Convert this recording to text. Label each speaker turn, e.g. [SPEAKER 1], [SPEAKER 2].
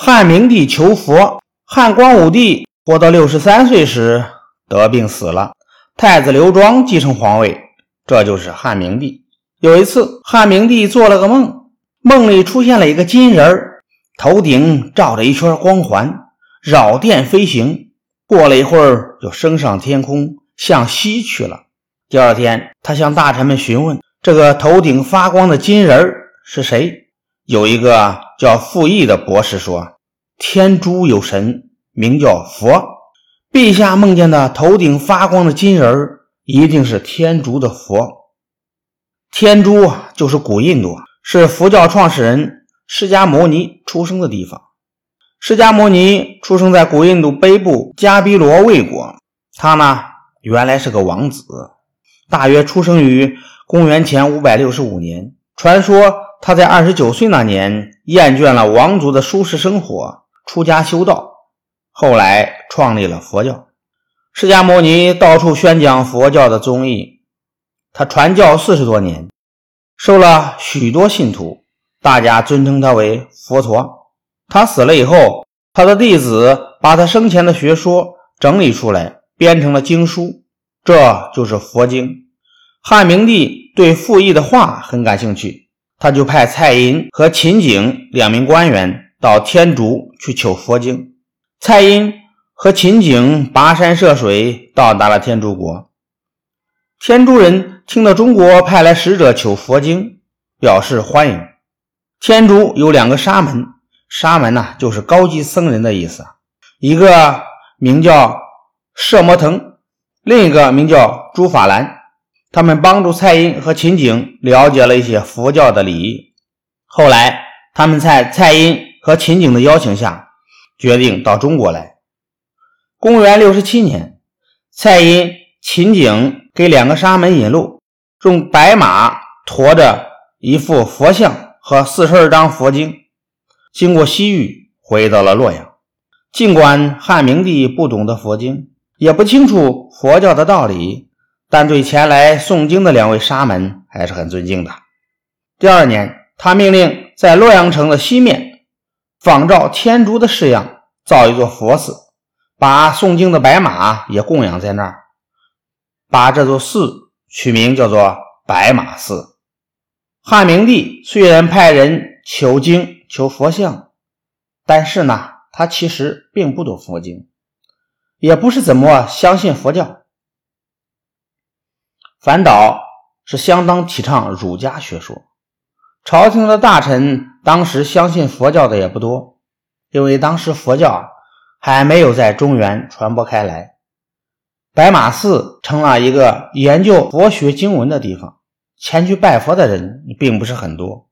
[SPEAKER 1] 汉明帝求佛，汉光武帝活到六十三岁时得病死了，太子刘庄继承皇位，这就是汉明帝。有一次，汉明帝做了个梦，梦里出现了一个金人儿，头顶罩着一圈光环，绕殿飞行。过了一会儿，就升上天空，向西去了。第二天，他向大臣们询问。这个头顶发光的金人儿是谁？有一个叫傅毅的博士说：“天竺有神，名叫佛。陛下梦见的头顶发光的金人，一定是天竺的佛。天竺就是古印度，是佛教创始人释迦牟尼出生的地方。释迦牟尼出生在古印度北部迦毗罗卫国，他呢原来是个王子，大约出生于。”公元前五百六十五年，传说他在二十九岁那年厌倦了王族的舒适生活，出家修道，后来创立了佛教。释迦牟尼到处宣讲佛教的宗义，他传教四十多年，收了许多信徒，大家尊称他为佛陀。他死了以后，他的弟子把他生前的学说整理出来，编成了经书，这就是佛经。汉明帝对傅毅的话很感兴趣，他就派蔡英和秦景两名官员到天竺去求佛经。蔡英和秦景跋山涉水到达了天竺国。天竺人听到中国派来使者求佛经，表示欢迎。天竺有两个沙门，沙门呢就是高级僧人的意思，一个名叫摄摩腾，另一个名叫朱法兰。他们帮助蔡英和秦景了解了一些佛教的礼仪。后来，他们在蔡英和秦景的邀请下，决定到中国来。公元六十七年，蔡英、秦景给两个沙门引路，用白马驮着一副佛像和四十二张佛经，经过西域，回到了洛阳。尽管汉明帝不懂得佛经，也不清楚佛教的道理。但对前来诵经的两位沙门还是很尊敬的。第二年，他命令在洛阳城的西面，仿照天竺的式样造一座佛寺，把诵经的白马也供养在那儿，把这座寺取名叫做白马寺。汉明帝虽然派人求经求佛像，但是呢，他其实并不懂佛经，也不是怎么相信佛教。反倒是相当提倡儒家学说，朝廷的大臣当时相信佛教的也不多，因为当时佛教还没有在中原传播开来。白马寺成了一个研究佛学经文的地方，前去拜佛的人并不是很多。